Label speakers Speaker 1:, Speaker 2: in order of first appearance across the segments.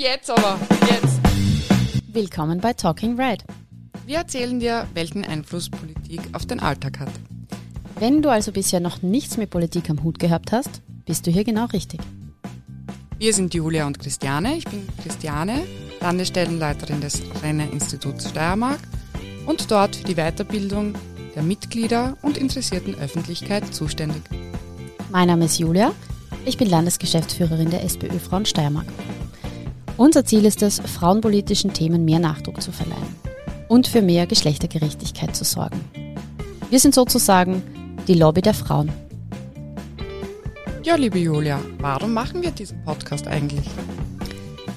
Speaker 1: jetzt aber, jetzt.
Speaker 2: Willkommen bei Talking Red.
Speaker 1: Wir erzählen dir, welchen Einfluss Politik auf den Alltag hat.
Speaker 2: Wenn du also bisher noch nichts mit Politik am Hut gehabt hast, bist du hier genau richtig.
Speaker 1: Wir sind Julia und Christiane. Ich bin Christiane, Landesstellenleiterin des Renner-Instituts Steiermark und dort für die Weiterbildung der Mitglieder und interessierten Öffentlichkeit zuständig.
Speaker 2: Mein Name ist Julia. Ich bin Landesgeschäftsführerin der SPÖ Frauen Steiermark. Unser Ziel ist es, frauenpolitischen Themen mehr Nachdruck zu verleihen und für mehr Geschlechtergerechtigkeit zu sorgen. Wir sind sozusagen die Lobby der Frauen.
Speaker 1: Ja, liebe Julia, warum machen wir diesen Podcast eigentlich?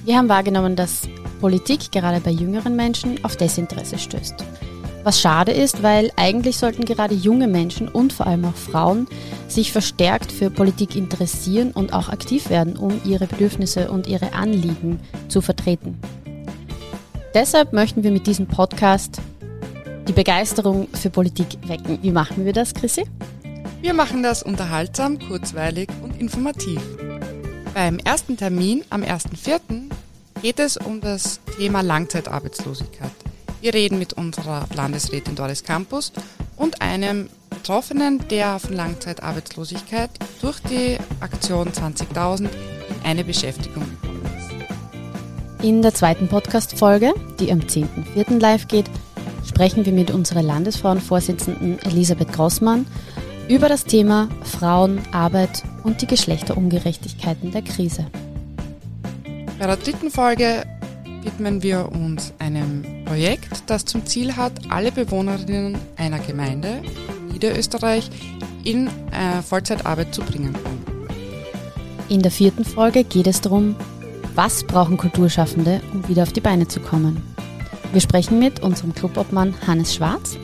Speaker 2: Wir haben wahrgenommen, dass Politik gerade bei jüngeren Menschen auf Desinteresse stößt. Was schade ist, weil eigentlich sollten gerade junge Menschen und vor allem auch Frauen sich verstärkt für Politik interessieren und auch aktiv werden, um ihre Bedürfnisse und ihre Anliegen zu vertreten. Deshalb möchten wir mit diesem Podcast die Begeisterung für Politik wecken. Wie machen wir das, Chrissy?
Speaker 1: Wir machen das unterhaltsam, kurzweilig und informativ. Beim ersten Termin am 1.4. geht es um das Thema Langzeitarbeitslosigkeit. Wir reden mit unserer Landesrätin Doris Campus und einem Betroffenen, der von Langzeitarbeitslosigkeit durch die Aktion 20.000 in eine Beschäftigung gekommen ist.
Speaker 2: In der zweiten Podcast-Folge, die am 10.04. live geht, sprechen wir mit unserer Landesfrauenvorsitzenden Elisabeth Grossmann über das Thema Frauen, Arbeit und die Geschlechterungerechtigkeiten der Krise.
Speaker 1: Bei der dritten Folge widmen wir uns einem Projekt, das zum Ziel hat, alle Bewohnerinnen einer Gemeinde in Niederösterreich in äh, Vollzeitarbeit zu bringen.
Speaker 2: In der vierten Folge geht es darum, was brauchen Kulturschaffende, um wieder auf die Beine zu kommen. Wir sprechen mit unserem Clubobmann Hannes Schwarz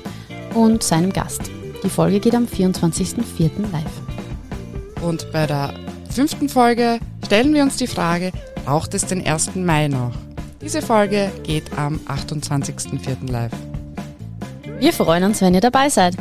Speaker 2: und seinem Gast. Die Folge geht am 24.04. live.
Speaker 1: Und bei der fünften Folge stellen wir uns die Frage, braucht es den 1. Mai noch? Diese Folge geht am 28.04. live.
Speaker 2: Wir freuen uns, wenn ihr dabei seid.